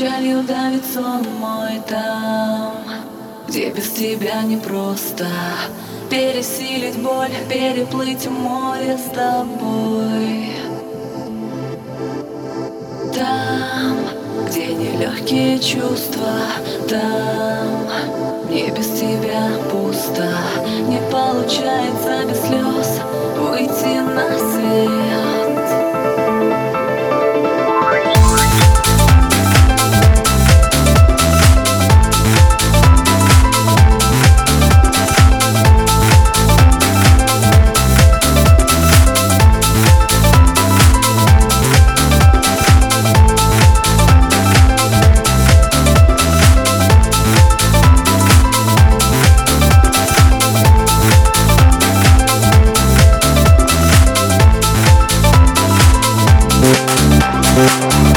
сон мой там Где без тебя непросто. Пересилить боль, переплыть море с тобой. Там, где нелегкие чувства Там, мне без тебя пусто. Не получается без слез Выйти на Thank